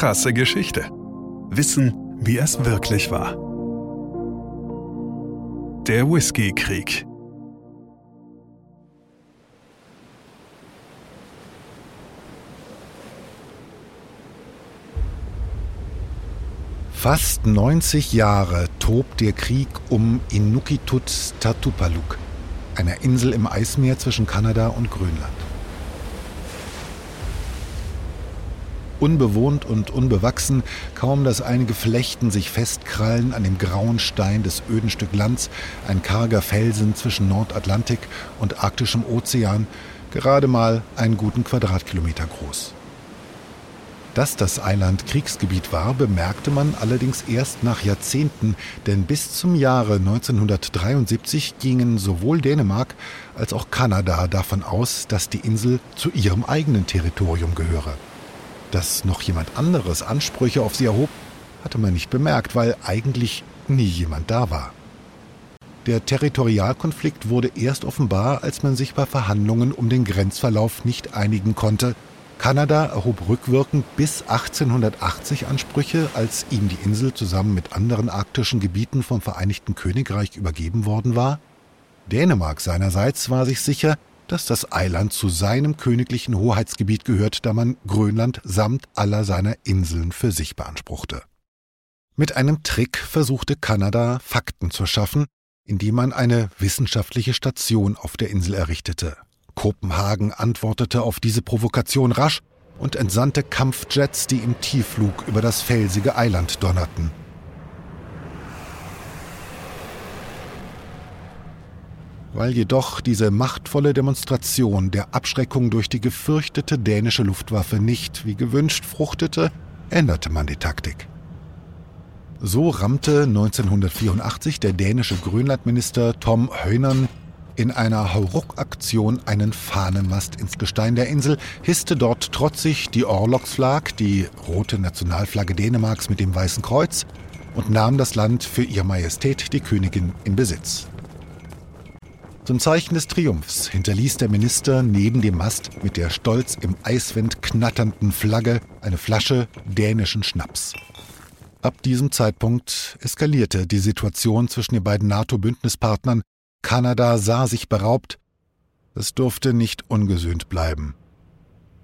Krasse Geschichte. Wissen, wie es wirklich war. Der Whisky-Krieg. Fast 90 Jahre tobt der Krieg um Inuktitut Tatupaluk, einer Insel im Eismeer zwischen Kanada und Grönland. Unbewohnt und unbewachsen, kaum dass einige Flechten sich festkrallen an dem grauen Stein des öden Stück Lands, ein karger Felsen zwischen Nordatlantik und arktischem Ozean, gerade mal einen guten Quadratkilometer groß. Dass das Eiland Kriegsgebiet war, bemerkte man allerdings erst nach Jahrzehnten, denn bis zum Jahre 1973 gingen sowohl Dänemark als auch Kanada davon aus, dass die Insel zu ihrem eigenen Territorium gehöre. Dass noch jemand anderes Ansprüche auf sie erhob, hatte man nicht bemerkt, weil eigentlich nie jemand da war. Der Territorialkonflikt wurde erst offenbar, als man sich bei Verhandlungen um den Grenzverlauf nicht einigen konnte. Kanada erhob rückwirkend bis 1880 Ansprüche, als ihm die Insel zusammen mit anderen arktischen Gebieten vom Vereinigten Königreich übergeben worden war. Dänemark seinerseits war sich sicher, dass das Eiland zu seinem königlichen Hoheitsgebiet gehört, da man Grönland samt aller seiner Inseln für sich beanspruchte. Mit einem Trick versuchte Kanada Fakten zu schaffen, indem man eine wissenschaftliche Station auf der Insel errichtete. Kopenhagen antwortete auf diese Provokation rasch und entsandte Kampfjets, die im Tiefflug über das felsige Eiland donnerten. Weil jedoch diese machtvolle Demonstration der Abschreckung durch die gefürchtete dänische Luftwaffe nicht wie gewünscht fruchtete, änderte man die Taktik. So rammte 1984 der dänische Grönlandminister Tom Höhnern in einer Hauruck-Aktion einen Fahnenmast ins Gestein der Insel, hisste dort trotzig die Orlogsflag, die rote Nationalflagge Dänemarks mit dem Weißen Kreuz, und nahm das Land für Ihre Majestät die Königin in Besitz. Zum Zeichen des Triumphs hinterließ der Minister neben dem Mast mit der stolz im Eiswind knatternden Flagge eine Flasche dänischen Schnaps. Ab diesem Zeitpunkt eskalierte die Situation zwischen den beiden NATO-Bündnispartnern. Kanada sah sich beraubt. Es durfte nicht ungesühnt bleiben.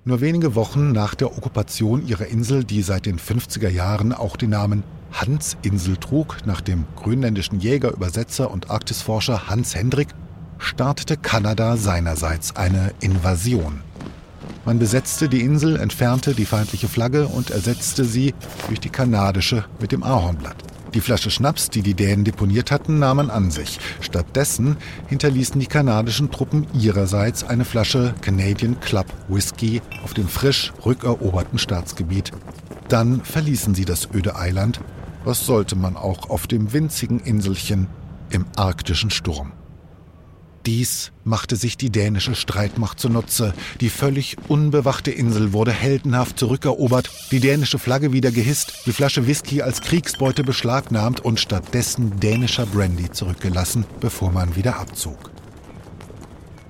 Nur wenige Wochen nach der Okkupation ihrer Insel, die seit den 50er Jahren auch den Namen Hansinsel trug, nach dem grönländischen Jäger, Übersetzer und Arktisforscher Hans Hendrik, startete Kanada seinerseits eine Invasion. Man besetzte die Insel, entfernte die feindliche Flagge und ersetzte sie durch die kanadische mit dem Ahornblatt. Die Flasche Schnaps, die die Dänen deponiert hatten, nahmen an sich. Stattdessen hinterließen die kanadischen Truppen ihrerseits eine Flasche Canadian Club Whisky auf dem frisch rückeroberten Staatsgebiet. Dann verließen sie das öde Eiland. Was sollte man auch auf dem winzigen Inselchen im arktischen Sturm? Dies machte sich die dänische Streitmacht zunutze. Die völlig unbewachte Insel wurde heldenhaft zurückerobert, die dänische Flagge wieder gehisst, die Flasche Whisky als Kriegsbeute beschlagnahmt und stattdessen dänischer Brandy zurückgelassen, bevor man wieder abzog.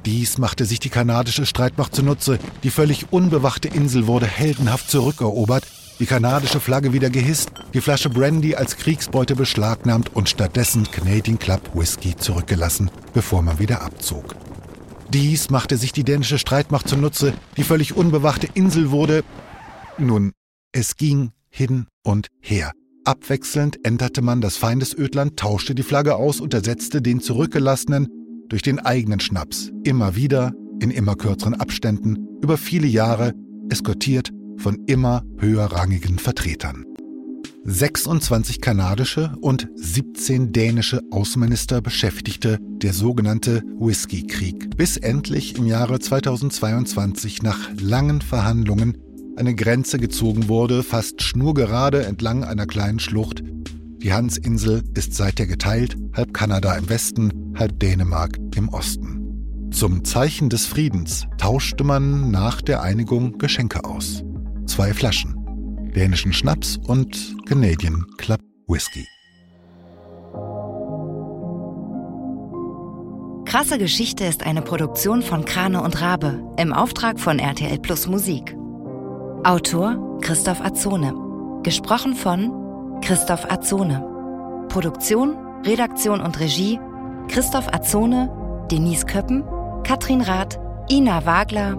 Dies machte sich die kanadische Streitmacht zunutze. Die völlig unbewachte Insel wurde heldenhaft zurückerobert, die kanadische Flagge wieder gehisst, die Flasche Brandy als Kriegsbeute beschlagnahmt und stattdessen Canadian Club Whisky zurückgelassen, bevor man wieder abzog. Dies machte sich die dänische Streitmacht zunutze, die völlig unbewachte Insel wurde. Nun, es ging hin und her. Abwechselnd änderte man das Feindesödland, tauschte die Flagge aus und ersetzte den zurückgelassenen durch den eigenen Schnaps, immer wieder, in immer kürzeren Abständen, über viele Jahre, eskortiert von immer höherrangigen Vertretern. 26 kanadische und 17 dänische Außenminister beschäftigte der sogenannte Whisky-Krieg, bis endlich im Jahre 2022 nach langen Verhandlungen eine Grenze gezogen wurde, fast schnurgerade entlang einer kleinen Schlucht. Die Hansinsel ist seither geteilt, halb Kanada im Westen, halb Dänemark im Osten. Zum Zeichen des Friedens tauschte man nach der Einigung Geschenke aus zwei Flaschen, dänischen Schnaps und Canadian Club Whisky. Krasse Geschichte ist eine Produktion von Krane und Rabe im Auftrag von RTL Plus Musik. Autor Christoph Azone. Gesprochen von Christoph Azone. Produktion, Redaktion und Regie Christoph Azone, Denise Köppen, Katrin Rath, Ina Wagler,